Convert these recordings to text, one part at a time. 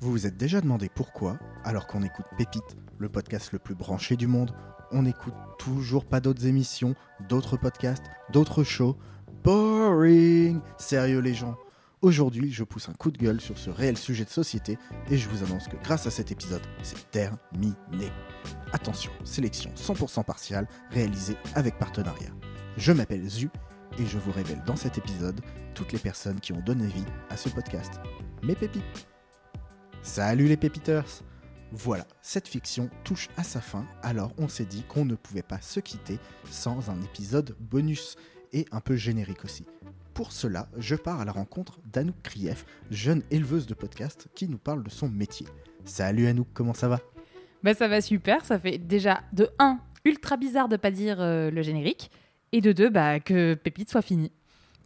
Vous vous êtes déjà demandé pourquoi, alors qu'on écoute Pépite, le podcast le plus branché du monde, on n'écoute toujours pas d'autres émissions, d'autres podcasts, d'autres shows Boring Sérieux les gens Aujourd'hui, je pousse un coup de gueule sur ce réel sujet de société et je vous annonce que grâce à cet épisode, c'est terminé. Attention, sélection 100% partiale réalisée avec partenariat. Je m'appelle Zu et je vous révèle dans cet épisode toutes les personnes qui ont donné vie à ce podcast. Mes pépites Salut les pépiteurs Voilà, cette fiction touche à sa fin, alors on s'est dit qu'on ne pouvait pas se quitter sans un épisode bonus et un peu générique aussi. Pour cela, je pars à la rencontre d'Anouk Krief, jeune éleveuse de podcast qui nous parle de son métier. Salut Anouk, comment ça va? Bah ça va super, ça fait déjà de 1 ultra bizarre de pas dire euh, le générique et de 2 bah que Pépite soit fini.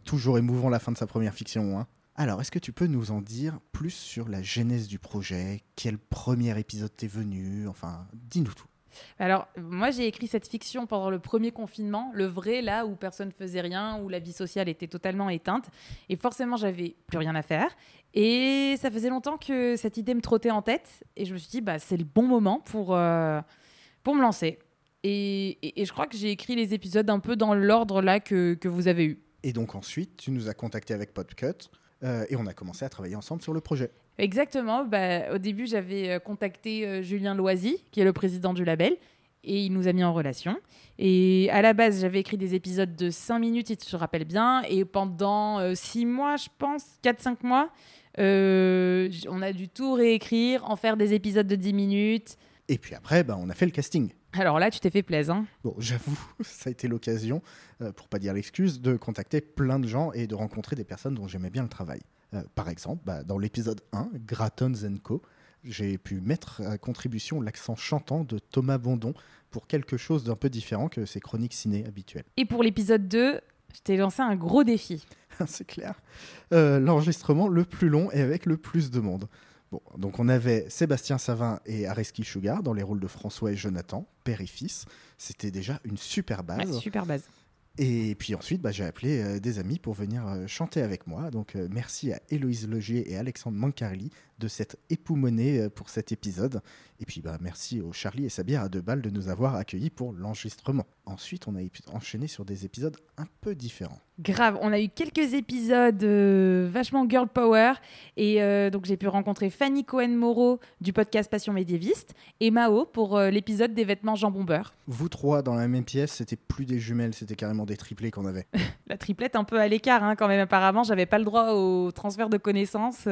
Toujours émouvant la fin de sa première fiction, hein alors, est-ce que tu peux nous en dire plus sur la genèse du projet? Quel premier épisode t'est venu? Enfin, dis-nous tout. Alors, moi, j'ai écrit cette fiction pendant le premier confinement, le vrai, là où personne faisait rien, où la vie sociale était totalement éteinte. Et forcément, j'avais plus rien à faire. Et ça faisait longtemps que cette idée me trottait en tête. Et je me suis dit, bah, c'est le bon moment pour, euh, pour me lancer. Et, et, je crois que j'ai écrit les épisodes un peu dans l'ordre là que, que vous avez eu. Et donc ensuite, tu nous as contacté avec Podcut. Euh, et on a commencé à travailler ensemble sur le projet. Exactement. Bah, au début, j'avais euh, contacté euh, Julien Loisy, qui est le président du label, et il nous a mis en relation. Et à la base, j'avais écrit des épisodes de 5 minutes, si tu te rappelles bien, et pendant 6 mois, je pense, 4-5 mois, on a dû tout réécrire, en faire des épisodes de 10 minutes. Et puis après, bah, on a fait le casting. Alors là, tu t'es fait plaisir. Hein. Bon, j'avoue, ça a été l'occasion, euh, pour pas dire l'excuse, de contacter plein de gens et de rencontrer des personnes dont j'aimais bien le travail. Euh, par exemple, bah, dans l'épisode 1, Gratons Co, j'ai pu mettre à contribution l'accent chantant de Thomas Bondon pour quelque chose d'un peu différent que ses chroniques ciné habituelles. Et pour l'épisode 2, je t'ai lancé un gros défi. C'est clair. Euh, l'enregistrement le plus long et avec le plus de monde. Bon, donc on avait Sébastien Savin et Areski Sugar dans les rôles de François et Jonathan, père et fils. C'était déjà une super base. super base. Et puis ensuite, bah, j'ai appelé euh, des amis pour venir euh, chanter avec moi. Donc euh, merci à Héloïse Logier et Alexandre Mancarli de s'être époumonés pour cet épisode. Et puis bah, merci aux Charlie et Sabir à deux balles de nous avoir accueillis pour l'enregistrement. Ensuite, on a enchaîné sur des épisodes un peu différents. Grave, on a eu quelques épisodes vachement girl power et donc j'ai pu rencontrer Fanny Cohen-Moreau du podcast Passion médiéviste et Mao pour l'épisode des vêtements jambon beurre. Vous trois dans la même pièce, c'était plus des jumelles, c'était carrément des triplés qu'on avait. la triplette un peu à l'écart hein, quand même apparemment, j'avais pas le droit au transfert de connaissances.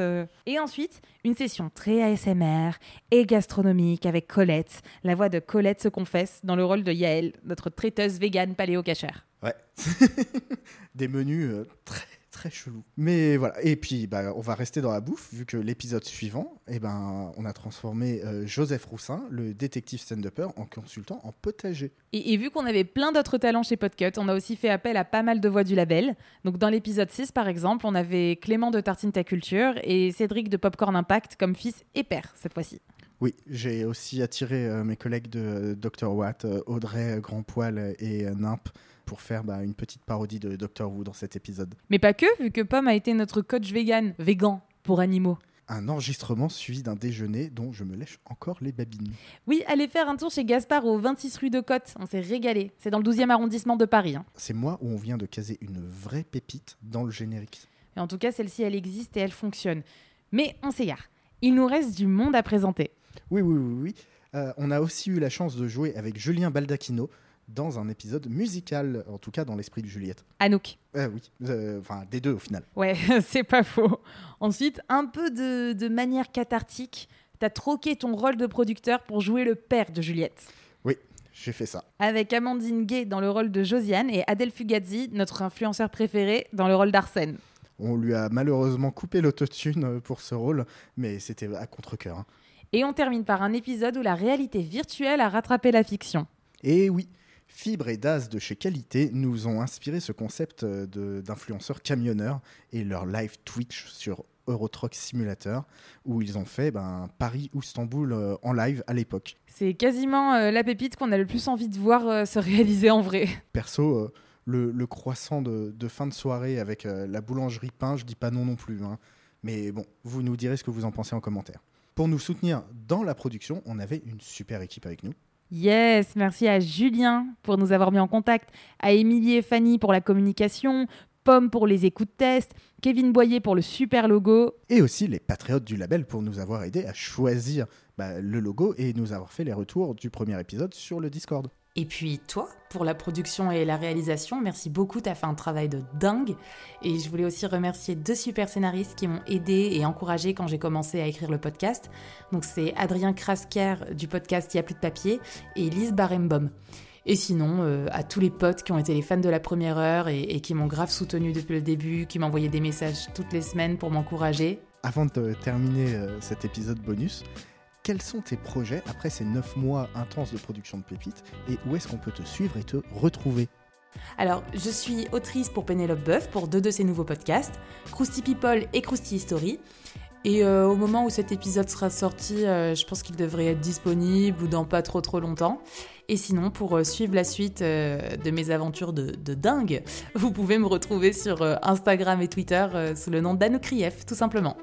Et ensuite, une session très ASMR et gastronomique avec Colette. La voix de Colette se confesse dans le rôle de Yael, notre traiteuse végane paléo-cachère. Ouais. Des menus euh, très très chelous. Mais voilà. Et puis, bah, on va rester dans la bouffe, vu que l'épisode suivant, eh ben, on a transformé euh, Joseph Roussin, le détective stand-upper, en consultant en potager. Et, vu qu'on avait plein d'autres talents chez Podcut, on a aussi fait appel à pas mal de voix du label. Donc, dans l'épisode 6, par exemple, on avait Clément de Tartine Ta Culture et Cédric de Popcorn Impact comme fils et père, cette fois-ci. Oui, j'ai aussi attiré euh, mes collègues de Dr. Watt, Audrey Grandpoil et Nimp pour faire bah, une petite parodie de Doctor Who dans cet épisode. Mais pas que, vu que Pomme a été notre coach vegan, végan pour animaux. Un enregistrement suivi d'un déjeuner dont je me lèche encore les babines. Oui, allez faire un tour chez Gaspard au 26 rue de Côte. On s'est régalé. C'est dans le 12e arrondissement de Paris. Hein. C'est moi où on vient de caser une vraie pépite dans le générique. Et en tout cas, celle-ci, elle existe et elle fonctionne. Mais on s'égare. Il nous reste du monde à présenter. Oui, oui, oui, oui. Euh, on a aussi eu la chance de jouer avec Julien Baldacchino, dans un épisode musical, en tout cas dans l'esprit de Juliette. Anouk. Euh, oui, euh, enfin des deux au final. Ouais, c'est pas faux. Ensuite, un peu de, manière cathartique, t'as troqué ton rôle de producteur pour jouer le père de Juliette. Oui, j'ai fait ça. Avec Amandine Gay dans le rôle de Josiane et Adèle Fugazzi, notre influenceur préféré, dans le rôle d'Arsène. On lui a malheureusement coupé l'autotune euh, pour ce rôle, mais c'était à contre-coeur. Hein. Et on termine par un épisode où la réalité virtuelle a rattrapé la fiction. Et oui, Fibre et Daz de chez Qualité nous ont inspiré ce concept euh, d'influenceurs camionneurs et leur live Twitch sur Eurotruck Simulator où ils ont fait ben, Paris ou Istanbul euh, en live à l'époque. C'est quasiment euh, la pépite qu'on a le plus envie de voir se réaliser en vrai. Perso, le, croissant de, fin de soirée avec la boulangerie pain, je dis pas non non plus. Hein. Mais bon, vous nous direz ce que vous en pensez en commentaire. Pour nous soutenir dans la production, on avait une super équipe avec nous. Yes, merci à Julien pour nous avoir mis en contact, à Émilie et Fanny pour la communication, Pomme pour les écoutes tests, Kevin Boyer pour le super logo. Et aussi les patriotes du label pour nous avoir aidés à choisir bah, le logo et nous avoir fait les retours du premier épisode sur le Discord. Et puis toi, pour la production et la réalisation, merci beaucoup, tu as fait un travail de dingue. Et je voulais aussi remercier deux super scénaristes qui m'ont aidé et encouragé quand j'ai commencé à écrire le podcast. Donc c'est Adrien Krasker du podcast Il n'y a plus de papier et Lise Barembom. Et sinon, euh, à tous les potes qui ont été les fans de la première heure et, qui m'ont grave soutenu depuis le début, qui m'envoyaient des messages toutes les semaines pour m'encourager. Avant de terminer euh, cet épisode bonus, quels sont tes projets après ces 9 mois intenses de production de pépites et où est-ce qu'on peut te suivre et te retrouver? Alors, je suis autrice pour Pénélope Boeuf pour deux de ses nouveaux podcasts, Krusty People et Krusty History. Et euh, au moment où cet épisode sera sorti, euh, je pense qu'il devrait être disponible ou dans pas trop trop longtemps. Et sinon, pour euh, suivre la suite de mes aventures de, dingue, vous pouvez me retrouver sur Instagram et Twitter sous le nom d'Anoukrieff, tout simplement.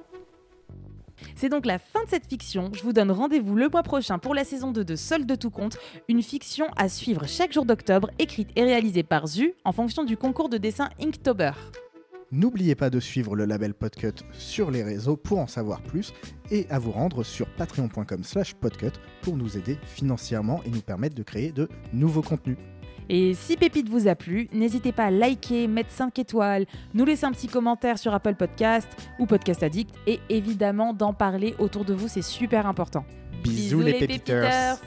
C'est donc la fin de cette fiction. Je vous donne rendez-vous le mois prochain pour la saison 2 de Seul de tout compte, une fiction à suivre chaque jour d'octobre, écrite et réalisée par Zu en fonction du concours de dessin Inktober. N'oubliez pas de suivre le label Podcut sur les réseaux pour en savoir plus et à vous rendre sur patreon.com slash podcut pour nous aider financièrement et nous permettre de créer de nouveaux contenus. Et si Pépite vous a plu, n'hésitez pas à liker, mettre 5 étoiles, nous laisser un petit commentaire sur Apple Podcast ou Podcast Addict et évidemment d'en parler autour de vous, c'est super important. Bisous, les, pépiteurs.